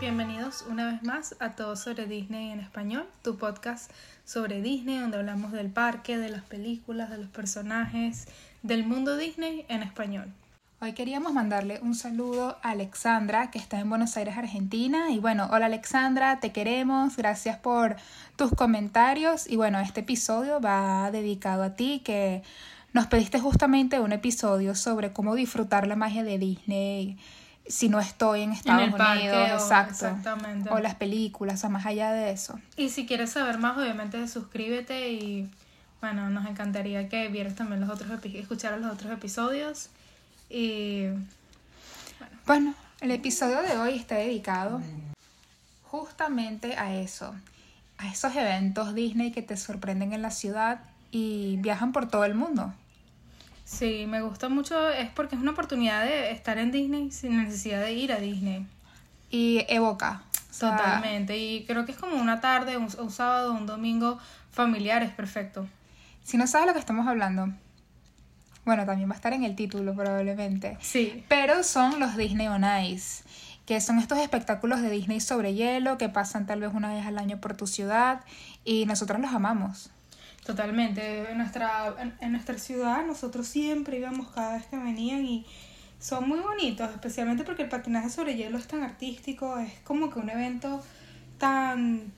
Bienvenidos una vez más a Todo sobre Disney en español, tu podcast sobre Disney donde hablamos del parque, de las películas, de los personajes, del mundo Disney en español. Hoy queríamos mandarle un saludo a Alexandra, que está en Buenos Aires, Argentina. Y bueno, hola Alexandra, te queremos, gracias por tus comentarios. Y bueno, este episodio va dedicado a ti, que nos pediste justamente un episodio sobre cómo disfrutar la magia de Disney si no estoy en Estados el parque Unidos, o- exacto. exactamente. O las películas, o más allá de eso. Y si quieres saber más, obviamente suscríbete y bueno, nos encantaría que vieras también los otros escucharas los otros episodios. Y Bueno, el episodio de hoy está dedicado justamente a eso, a esos eventos Disney que te sorprenden en la ciudad y viajan por todo el mundo. Sí, me gusta mucho, es porque es una oportunidad de estar en Disney sin necesidad de ir a Disney. Y evoca. o sea, Totalmente. Y creo que es como una tarde, un, un sábado, un domingo familiar, es perfecto. Si no sabes lo que estamos hablando, bueno, también va a estar en el título probablemente. Sí. Pero son los Disney on Ice, que son estos espectáculos de Disney sobre hielo que pasan tal vez una vez al año por tu ciudad y nosotros los amamos. Totalmente. En nuestra, en, en nuestra ciudad nosotros siempre íbamos cada vez que venían y son muy bonitos, especialmente porque el patinaje sobre hielo es tan artístico, es como que un evento tan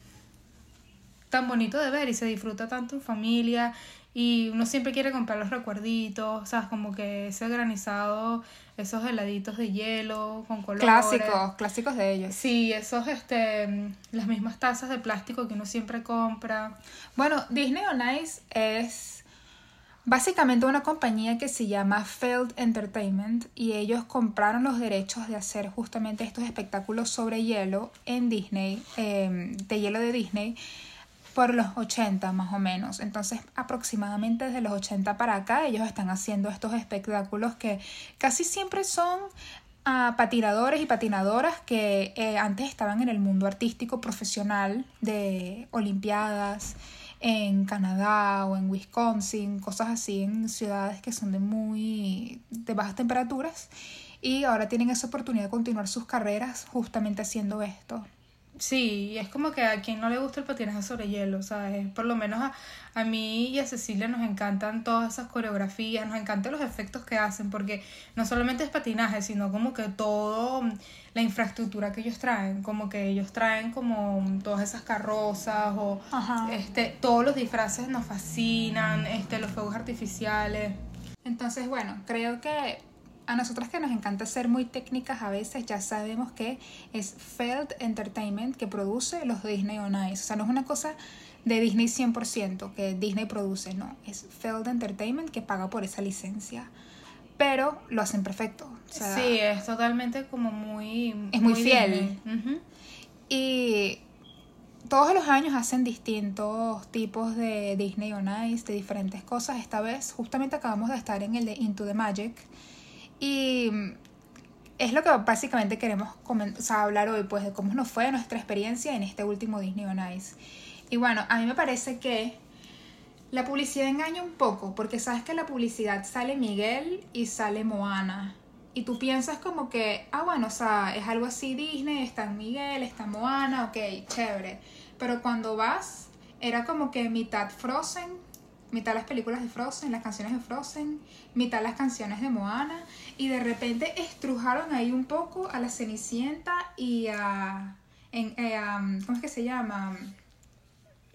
tan bonito de ver y se disfruta tanto en familia y uno siempre quiere comprar los recuerditos, ¿sabes? Como que ese granizado, esos heladitos de hielo con colores. Clásicos, clásicos de ellos. Sí, esos, este, las mismas tazas de plástico que uno siempre compra. Bueno, Disney on Ice es básicamente una compañía que se llama Feld Entertainment y ellos compraron los derechos de hacer justamente estos espectáculos sobre hielo en Disney, eh, de hielo de Disney, por los 80 más o menos. Entonces, aproximadamente desde los 80 para acá, ellos están haciendo estos espectáculos que casi siempre son a patinadores y patinadoras que eh, antes estaban en el mundo artístico profesional de olimpiadas en Canadá o en Wisconsin, cosas así en ciudades que son de muy de bajas temperaturas y ahora tienen esa oportunidad de continuar sus carreras justamente haciendo esto. Sí, es como que a quien no le gusta el patinaje sobre hielo, ¿sabes? Por lo menos a, a mí y a Cecilia nos encantan todas esas coreografías, nos encantan los efectos que hacen, porque no solamente es patinaje, sino como que todo mm, la infraestructura que ellos traen, como que ellos traen como mm, todas esas carrozas o Ajá. este todos los disfraces nos fascinan, este los fuegos artificiales. Entonces, bueno, creo que a nosotras que nos encanta ser muy técnicas a veces, ya sabemos que es Feld Entertainment que produce los Disney on Ice. O sea, no es una cosa de Disney 100% que Disney produce, no. Es Feld Entertainment que paga por esa licencia. Pero lo hacen perfecto. O sea, sí, es totalmente como muy Es muy fiel. Y todos los años hacen distintos tipos de Disney on Ice, de diferentes cosas. Esta vez justamente acabamos de estar en el de Into the Magic. Y es lo que básicamente queremos hablar hoy, pues de cómo nos fue nuestra experiencia en este último Disney on Ice. Y bueno, a mí me parece que la publicidad engaña un poco, porque sabes que la publicidad sale Miguel y sale Moana. Y tú piensas como que, ah, bueno, o sea, es algo así Disney, está Miguel, está Moana, ok, chévere. Pero cuando vas, era como que mitad Frozen, mitad las películas de Frozen, las canciones de Frozen, mitad las canciones de Moana. Y de repente estrujaron ahí un poco a la Cenicienta y a... En, eh, ¿Cómo es que se llama?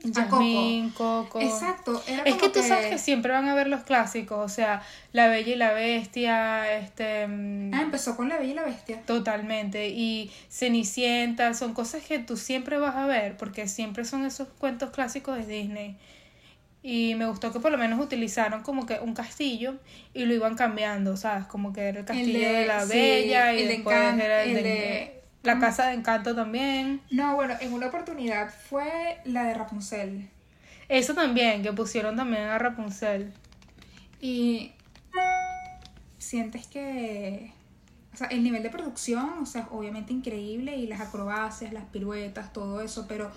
Coco. Jasmine, Coco. Exacto. Era Es como que tú sabes que siempre van a ver los clásicos, o sea, La Bella y la Bestia, este... mm, Ah, empezó con La Bella y la Bestia. Totalmente. Y Cenicienta, son cosas que tú siempre vas a ver, porque siempre son esos cuentos clásicos de Disney. Y me gustó que por lo menos utilizaron como que un castillo y lo iban cambiando, ¿sabes? Como que era el castillo de, de- la sí, Bella y el de era el, el de, de- la Casa de Encanto también. No, bueno, en una oportunidad fue la de Rapunzel. Eso también, que pusieron también a Rapunzel. Y sientes que, o sea, el nivel de producción, o sea, obviamente increíble y las acrobacias, las piruetas, todo eso, pero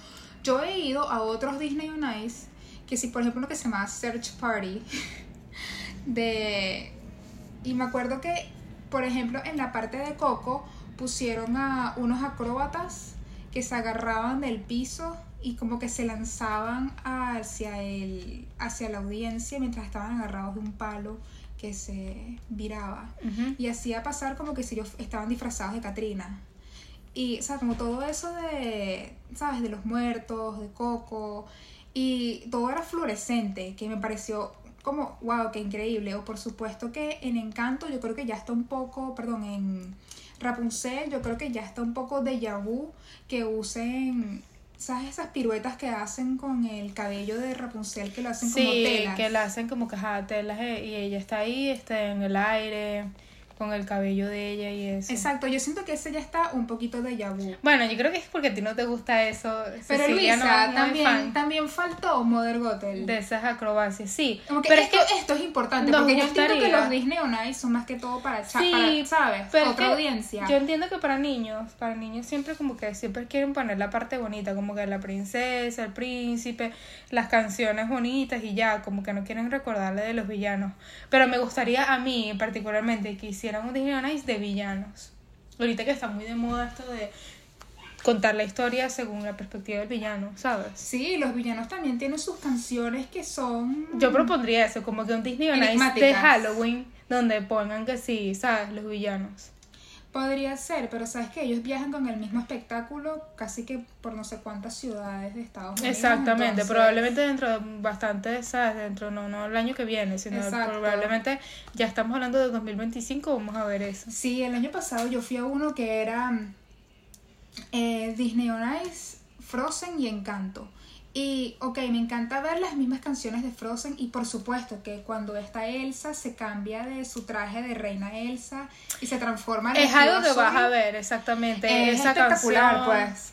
yo he ido a otros Disney on Ice, que si por ejemplo uno que se llama Search Party, de... Y me acuerdo que, por ejemplo, en la parte de Coco pusieron a unos acróbatas que se agarraban del piso y como que se lanzaban hacia el hacia la audiencia mientras estaban agarrados de un palo que se viraba. Y hacía pasar como que si ellos estaban disfrazados de Katrina. Y o sea como todo eso de sabes de los muertos de Coco y todo era fluorescente que me pareció como wow qué increíble o por supuesto que en Encanto yo creo que ya está un poco perdón en Rapunzel yo creo que ya está un poco de vu que usen ¿Sabes esas piruetas que hacen con el cabello de Rapunzel que lo hacen como Sí, telas? que la hacen como ajá, telas eh, y ella está ahí, está en el aire, con el cabello de ella y eso. Exacto, yo siento que ese ya está un poquito de vu. Bueno, yo creo que es porque a ti no te gusta eso. Pero Cecilia Luisa, no también, también faltó Mother Gothel. de esas acrobacias, sí. Como que pero esto, es que esto es importante, porque yo entiendo que gustaría- los Disney on Ice son más que todo para, Sí, para, ¿sabes? pero Otra audiencia. Yo entiendo que para niños, para niños siempre como que siempre quieren poner la parte bonita, como que la princesa, el príncipe, las canciones bonitas y ya, como que no quieren recordarle de los villanos. Pero me gustaría a mí particularmente que hicieran un Disney on Ice de villanos. Ahorita que está muy de moda esto de contar la historia según la perspectiva del villano, ¿sabes? Sí, los villanos también tienen sus canciones que son... Yo propondría eso, como que un Disney on Ice de. Halloween donde pongan que sí, ¿sabes? Los villanos. Podría ser, pero sabes que ellos viajan con el mismo espectáculo casi que por no sé cuántas ciudades de Estados Unidos. Exactamente, entonces- probablemente dentro de bastante, ¿sabes? Dentro, no, no el año que viene, sino Exacto. probablemente ya estamos hablando de 2025, vamos a ver eso. Sí, el año pasado yo fui a uno que era eh, Disney on Ice, Frozen y Encanto. Y, ok, me encanta ver las mismas canciones de Frozen y por supuesto que cuando está Elsa se cambia de su traje de reina Elsa y se transforma en Es algo que vas a ver, exactamente. Es esa espectacular, canción, pues.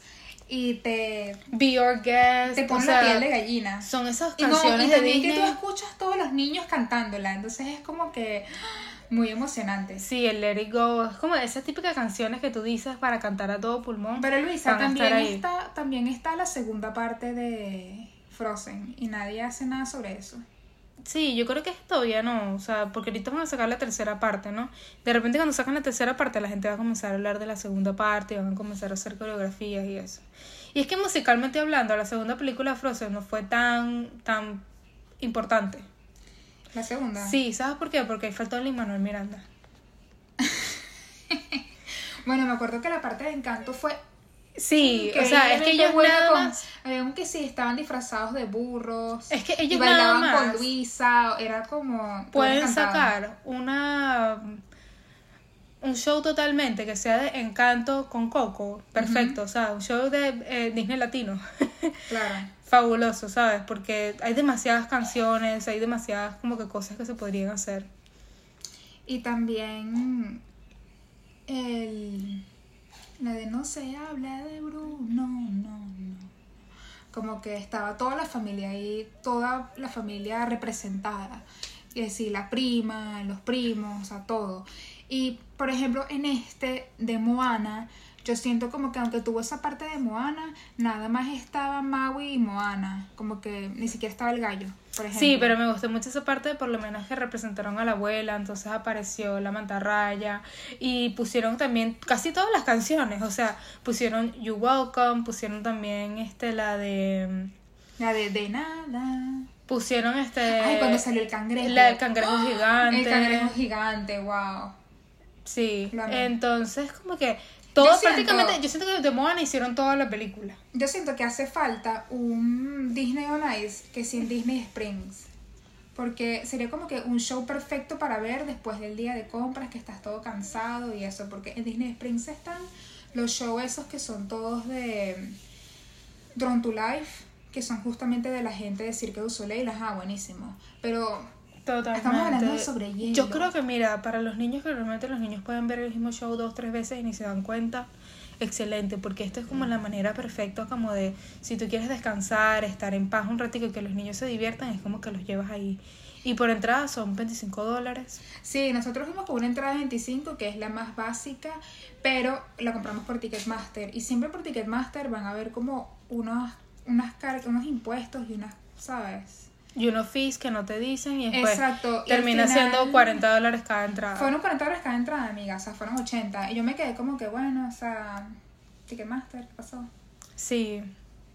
Y te, Be Your Guest, te pone sea, la piel de gallina. Son esas Y, no, canciones y de también que Disney. tú escuchas todos los niños cantándola, entonces es como que muy emocionante. Sí, el Let It Go, es como esas típicas canciones que tú dices para cantar a todo pulmón. Pero Luisa, también está, también está la segunda parte de Frozen y nadie hace nada sobre eso. Sí, yo creo que todavía no, o sea, porque ahorita van a sacar la tercera parte, ¿no? De repente cuando sacan la tercera parte la gente va a comenzar a hablar de la segunda parte y van a comenzar a hacer coreografías y eso. Y es que musicalmente hablando, la segunda película de Frozen no fue tan, tan importante. La segunda. Sí, ¿sabes por qué? Porque faltó Lin Manuel Miranda. Bueno, me acuerdo que la parte de Encanto fue Sí, o sea, es que ellos nada con- más... que sí, estaban disfrazados de burros. Es que ellos y bailaban nada más con Luisa, era como... pueden sacar una un show totalmente que sea de encanto con Coco, perfecto, o sea, un show de eh, Disney latino, Claro. Fabuloso, ¿sabes? Porque hay demasiadas canciones, hay demasiadas como que cosas que se podrían hacer. Y también el la de no se habla de Bruno, no, no. Como que estaba toda la familia ahí, toda la familia representada. Es decir, la prima, los primos, o sea, todo. Y por ejemplo, en este de Moana, yo siento como que aunque tuvo esa parte de Moana, nada más estaba Maui y Moana. Como que ni siquiera estaba el gallo, por ejemplo. Sí, pero me gustó mucho esa parte, por lo menos que representaron a la abuela, entonces apareció la mantarraya y pusieron también casi todas las canciones, o sea, pusieron You Welcome, pusieron también este la de La de, de nada. pusieron este Ay, cuando salió el cangrejo. la del cangrejo gigante. El cangrejo gigante, wow. Sí, entonces como que todo Yo siento- prácticamente, yo siento que de Moana hicieron toda la película. Yo siento que hace falta un Disney on Ice que sí en Disney Springs. Porque sería como que un show perfecto para ver después del día de compras que estás todo cansado y eso. Porque en Disney Springs están los shows esos que son todos de Drone to Life, que son justamente de la gente de Cirque du Soleil. Ajá, buenísimo. Pero Totalmente. Estamos hablando de sobre hielo. Yo creo que, mira, para los niños que realmente los niños pueden ver el mismo show dos, tres veces y ni se dan cuenta, excelente, porque esto es como la manera perfecta como de, si tú quieres descansar, estar en paz un ratito y que los niños se diviertan, es como que los llevas ahí. Y por entrada son 25 dólares. Sí, nosotros fuimos con una entrada de 25, que es la más básica, pero la compramos por Ticketmaster. Y siempre por Ticketmaster van a ver como unos, unas car- unos impuestos y unas, ¿sabes? Y unos fees que no te dicen y después Exacto. y termina final siendo 40 dólares cada entrada. Fueron 40 dólares cada entrada, amiga, o sea, fueron 80. Y yo me quedé como que, bueno, o sea, Ticketmaster, ¿qué pasó? Sí.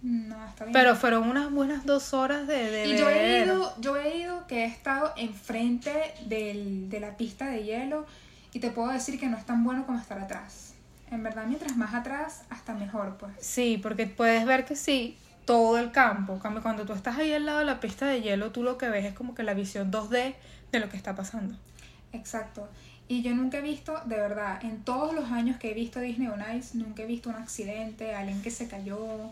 No, está bien. Pero fueron unas buenas dos horas de, de y yo he ido, yo he ido que he estado enfrente del, de la pista de hielo y te puedo decir que no es tan bueno como estar atrás. En verdad, mientras más atrás, hasta mejor, pues. Sí, porque puedes ver que sí, todo el campo. Cambio, Cuando tú estás ahí al lado de la pista de hielo, tú lo que ves es como que la visión 2D de lo que está pasando. Exacto. Y yo nunca he visto, de verdad, en todos los años que he visto Disney on Ice, nunca he visto un accidente, alguien que se cayó.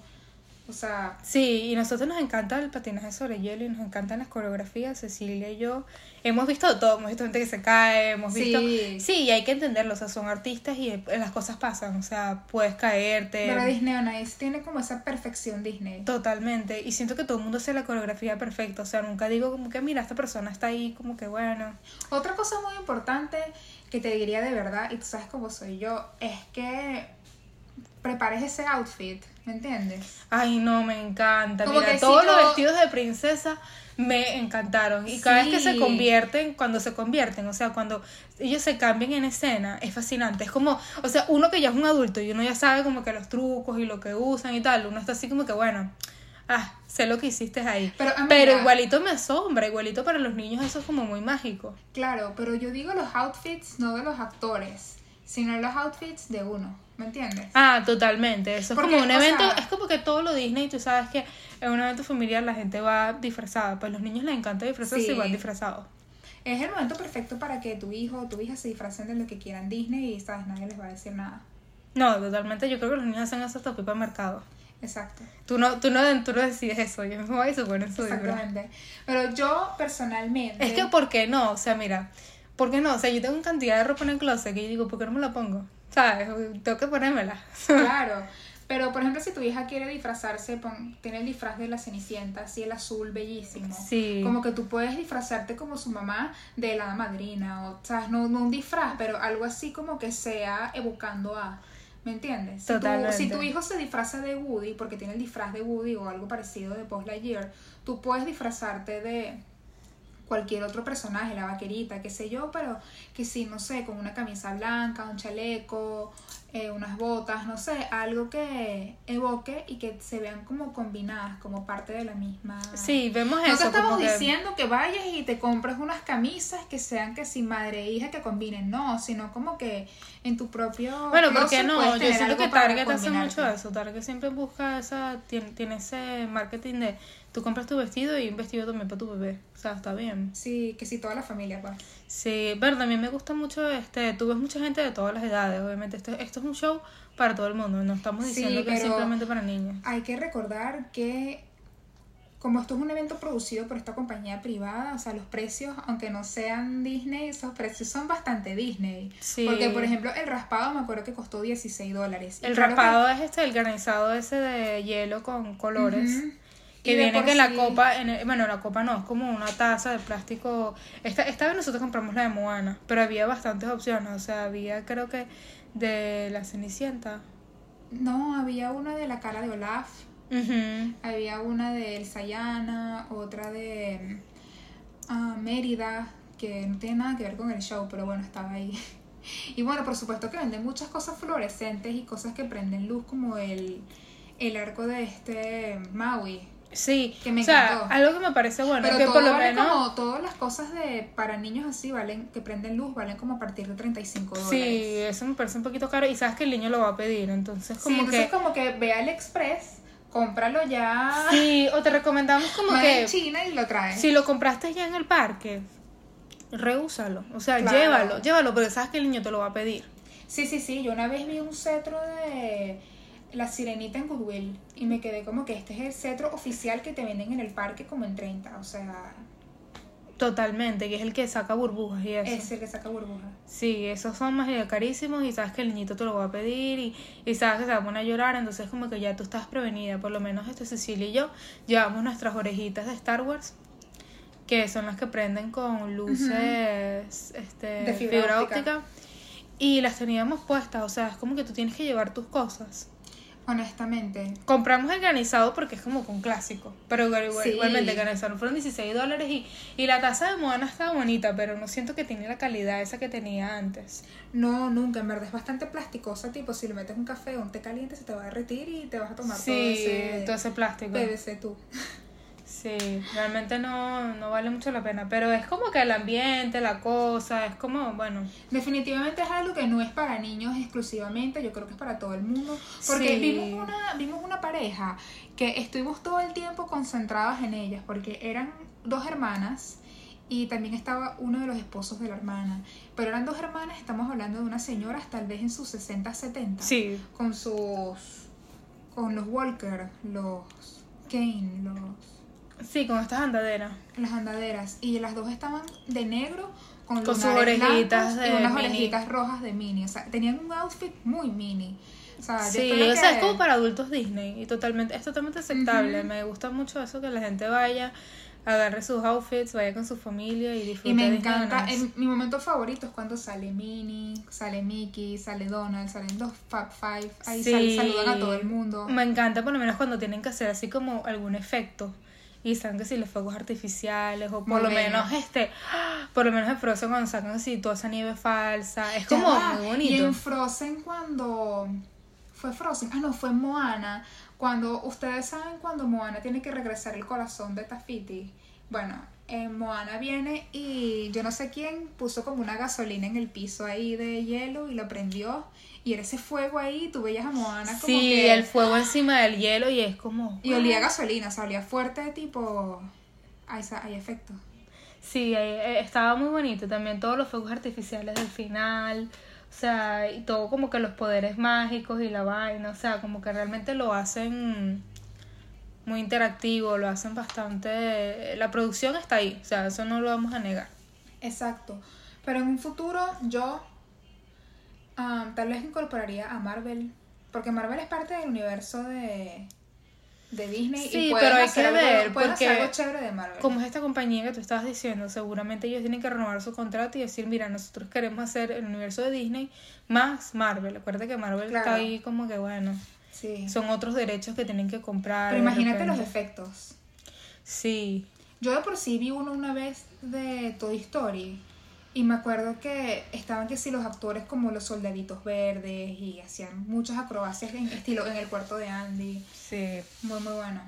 O sea, Sí, y nosotros nos encanta el patinaje sobre hielo y nos encantan las coreografías. Cecilia y yo hemos visto todo, hemos visto gente que se cae, hemos Sí. visto... Sí, y hay que entenderlo, o sea, son artistas y eh, las cosas pasan, o sea, puedes caerte. pero Disney on Ice tiene como esa perfección Disney. Totalmente, y siento que todo el mundo hace la coreografía perfecta, o sea, nunca digo como que mira, esta persona está ahí como que bueno. Otra cosa muy importante que te diría de verdad, y tú sabes cómo soy yo, es que prepares ese outfit, ¿me entiendes? Ay, no, me encanta. Como Mira, que si todos los vestidos de princesa me encantaron. Y cada vez que se convierten, cuando se convierten, o sea, cuando ellos se cambian en escena, es fascinante. Es como, o sea, uno que ya es un adulto y uno ya sabe como que los trucos y lo que usan y tal, uno está así como que, bueno, ah, sé lo que hiciste ahí. Pero, amiga- Pero igualito me asombra, igualito para los niños eso es como muy mágico. Claro, pero yo digo los outfits no de los actores, sino los outfits de uno, ¿me entiendes? Ah, totalmente. Eso es como un evento, sea- es como que todo lo Disney, tú sabes que en un evento familiar la gente va disfrazada, pues los niños les encanta disfrazarse Sí. y van disfrazados. Es el momento perfecto para que tu hijo o tu hija se disfracen de lo que quieran Disney y, ¿sabes? Nadie les va a decir nada. No, totalmente. Yo creo que los niños hacen eso hasta pipa mercado. Exacto. Tú no, tú no, tú no decides eso. Yo me voy y se ponen su. Exactamente. Pero yo personalmente... Es que, ¿por qué no? O sea, mira, ¿por qué no? O sea, yo tengo una cantidad de ropa en el closet que yo digo, ¿por qué no me la pongo? ¿Sabes? Tengo que ponérmela. Claro. Pero, por ejemplo, si tu hija quiere disfrazarse, pon- tiene el disfraz de la Cenicienta, así el azul bellísimo. Sí. Como que tú puedes disfrazarte como su mamá de la madrina, o, ¿sabes? No, no un disfraz, pero algo así como que sea evocando a. ¿Me entiendes? Si tu- si tu hijo se disfraza de Woody, porque tiene el disfraz de Woody o algo parecido de Post Lightyear, tú puedes disfrazarte de cualquier otro personaje, la vaquerita, qué sé yo, pero que sí, no sé, con una camisa blanca, un chaleco, eh, unas botas, no sé, algo que evoque y que se vean como combinadas, como parte de la misma. Sí, vemos No eso. estamos como que- diciendo que vayas y te compres unas camisas que sean que si madre e hija que combinen, no, sino como que en tu propio. Bueno, ¿por qué closet no? Yo siento que Target hace mucho eso. Target siempre busca esa, tiene, tiene ese marketing de tú compras tu vestido y un vestido también para tu bebé. O sea, está bien. Sí, que sí, toda la familia, pues. Sí, pero también me gusta mucho, este, tú ves mucha gente de todas las edades, obviamente. Esto, esto es un show para todo el mundo, no estamos Sí, diciendo que es simplemente para niños. Hay que recordar que como esto es un evento producido por esta compañía privada, o sea, los precios, aunque no sean Disney, esos precios son bastante Disney. Sí. Porque, por ejemplo, el raspado me acuerdo que costó 16 dólares. El que- raspado es este, el granizado ese de hielo con colores. Que Y viene que la copa, en el- bueno, la copa no, es como una taza de plástico. Esta, esta vez nosotros compramos la de Moana, pero había bastantes opciones, o sea, había creo que de la Cenicienta. No, había una de la cara de Olaf. Había una de Elsa Llana, otra de ah, Mérida, que no tiene nada que ver con el show, pero bueno, estaba ahí. Y bueno, por supuesto que venden muchas cosas fluorescentes y cosas que prenden luz, como el, el arco de este Maui. Sí, Que me o sea, encantó. algo que me parece bueno, pero que todo por lo vale menos... como, todas las cosas de para niños así valen, que prenden luz, valen como a partir de 35 dólares. Sí, eso me parece un poquito caro y sabes que el niño lo va a pedir, entonces Sí, como entonces que... como que ve al Express, cómpralo ya Sí, o te recomendamos como más que... en China y lo trae. Si lo compraste ya en el parque, reúsalo. O sea, Claro. llévalo, llévalo, porque sabes que el niño te lo va a pedir. Sí, sí, sí. Yo una vez vi un cetro de la sirenita en Goodwill y me quedé como que este es el cetro oficial que te venden en el parque como en 30. O sea, Totalmente, que es el que saca burbujas y eso. es el que saca burbuja. Sí, esos son más carísimos y sabes que el niñito te lo va a pedir y, y sabes que se va a poner a llorar, entonces como que ya tú estás prevenida. Por lo menos este Cecilia y yo llevamos nuestras orejitas de Star Wars, que son las que prenden con luces este, De fibra óptica. y las teníamos puestas, o sea, es como que tú tienes que llevar tus cosas. Honestamente. Compramos el granizado porque es como con clásico. Pero igual, Sí. igualmente el granizado fueron 16 dólares y, y la taza de Moana estaba bonita, pero no siento que tiene la calidad esa que tenía antes. No, nunca, en verdad es bastante plasticosa, tipo si le metes un café o un té caliente se te va a derretir y te vas a tomar todo Sí, ese todo ese plástico. PVC tú. Sí, realmente no, no vale mucho la pena. Pero es como que el ambiente, la cosa, es como, bueno. Definitivamente es algo que no es para niños exclusivamente, yo creo que es para todo el mundo. Porque Sí. vimos, una, vimos una pareja que estuvimos todo el tiempo concentradas en ellas, porque eran dos hermanas y también estaba uno de los esposos de la hermana. Pero eran dos hermanas, estamos hablando de unas señoras tal vez en sus 60, 70. Sí, Con sus... con los Walker, los Kane, los... sí, con estas andaderas. las andaderas y las dos estaban de negro con, Con sus orejitas y de unas mini. orejitas rojas de mini, o sea, tenían un outfit muy mini. O sea, yo Sí, o sea, que- es como para adultos Disney y totalmente, es totalmente aceptable. Me gusta mucho eso que la gente vaya, agarre sus outfits, vaya con su familia y disfrute y me encanta, el- mi momento favorito es cuando sale Minnie, sale Mickey, sale Donald, salen los Fab Five, ahí sal- Sí. saludan a todo el mundo. Me encanta por lo menos cuando tienen que hacer así como algún efecto. Y saben que si los fuegos artificiales o por Muy lo menos este, por lo menos en Frozen cuando sacan así toda esa nieve falsa, es como muy Y bonito. en Frozen cuando fue Frozen, ah no, fue Moana, cuando ustedes saben cuando Moana tiene que regresar el corazón de Tafiti. Bueno, en Moana viene y yo no sé quién puso como una gasolina en el piso ahí de hielo y lo prendió y era ese fuego ahí, tú veías a Moana como Sí, que el fuego encima del hielo y es como y olía a gasolina, o sea, olía fuerte, tipo hay, hay efecto. Sí, eh, estaba muy bonito también todos los fuegos artificiales del final, o sea, y todo como que los poderes mágicos y la vaina, o sea, como que realmente lo hacen muy interactivo, lo hacen bastante, la producción está ahí, o sea, eso no lo vamos a negar. Exacto. Pero en un futuro yo um, tal vez incorporaría a Marvel. Porque Marvel es parte del universo de, de Disney. Sí, y pero hay que algo- ver, porque algo chévere de Marvel. Como es esta compañía que tú estabas diciendo, seguramente ellos tienen que renovar su contrato y decir, mira, nosotros queremos hacer el universo de Disney más Marvel. Acuérdate que Marvel Claro. está ahí como que bueno, Sí. son otros derechos que tienen que comprar. Pero imagínate los efectos. Sí, Yo de por sí vi uno una vez de Toy Story. Y me acuerdo que estaban que sí los actores como los soldaditos verdes y hacían muchas acrobacias en estilo en el cuarto de Andy. sí. Muy muy bueno.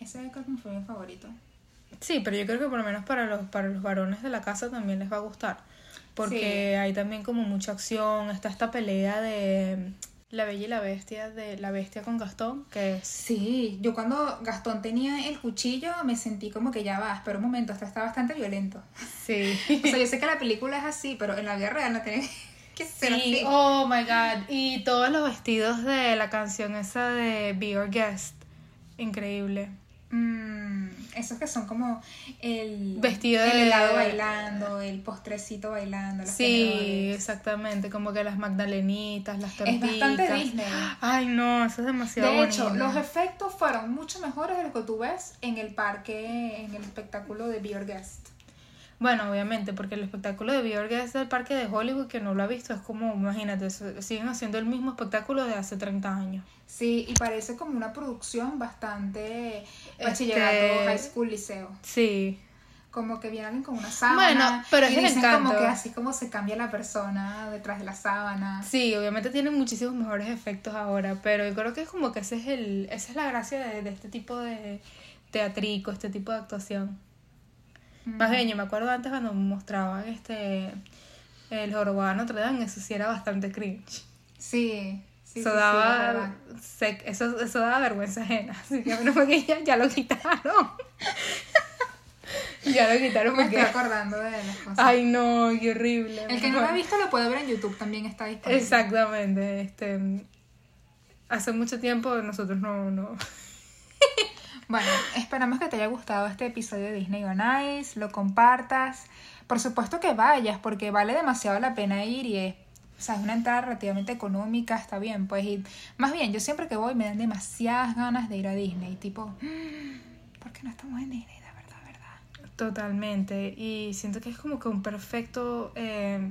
Ese creo que fue mi favorito. Sí, pero yo creo que por lo menos para los, para los varones de la casa también les va a gustar. Porque hay también como mucha acción. Está esta pelea de La Bella y la Bestia, de la Bestia con Gastón, que es... Sí, yo cuando Gastón tenía el cuchillo me sentí como que ya va, espera un momento, esto está bastante violento. Sí. O sea, yo sé que la película es así, pero en la vida real no tiene que ser Sí, así. oh my god. Y todos los vestidos de la canción esa de Be Your Guest. Increíble. Mm, esos que son como el Vestido el de- helado bailando, el postrecito bailando, los Sí, tenedores. exactamente. Como que las magdalenitas, las Es tortitas. bastante Disney. Ay, no, eso es demasiado De hecho, los efectos fueron mucho mejores de los que tú ves en el parque, en el espectáculo de Be Your Guest. Bueno, obviamente, porque el espectáculo de Your Guest del parque de Hollywood, que no lo ha visto, es como, imagínate, siguen haciendo el mismo espectáculo de hace 30 años. Sí, y parece como una producción bastante Este- bachillerato, high school, liceo. Sí. Como que vienen con una sábana. Bueno, pero y es el dicen encanto. como que así como se cambia la persona detrás de la sábana. Sí, obviamente tienen muchísimos mejores efectos ahora, pero yo creo que es como que ese es el, esa es la gracia de, de este tipo de teatrico, este tipo de actuación. Más bien, yo me acuerdo antes cuando mostraban este el jorobado de Notre Dame, eso sí era bastante cringe. Sí, sí, eso sí, daba eso, eso daba vergüenza ajena. Así que menos mal que ya, ya lo quitaron. ya lo quitaron Me estoy porque. acordando de las cosas. Ay no, qué horrible. el que no lo ha visto lo puede ver en YouTube, también está disponible. Exactamente, este hace mucho tiempo nosotros no, no. Bueno, esperamos que te haya gustado este episodio de Disney on Ice, lo compartas. Por supuesto que vayas, porque vale demasiado la pena ir y es, o sea, es una entrada relativamente económica, está bien, pues ir. Más bien, yo siempre que voy me dan demasiadas ganas de ir a Disney, tipo, "Mm, ¿por qué no estamos en Disney? De verdad, verdad. Totalmente. Y siento que es como que un perfecto eh,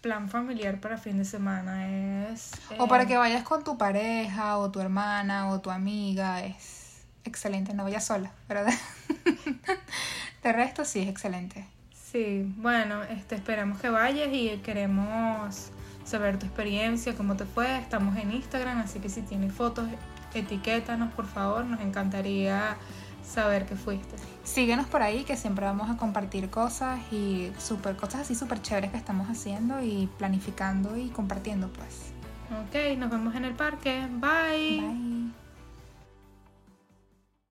plan familiar para fin de semana. Es, O para eh, que vayas con tu pareja o tu hermana o tu amiga, es excelente. No vayas sola, pero de, de resto sí es excelente. Sí, bueno, este, esperamos que vayas y queremos saber tu experiencia, cómo te fue. Estamos en Instagram, así que si tienes fotos, etiquétanos por favor, nos encantaría saber que fuiste. Síguenos por ahí que siempre vamos a compartir cosas y super, cosas así súper chéveres que estamos haciendo y planificando y compartiendo pues. Ok, nos vemos en el parque. Bye. Bye.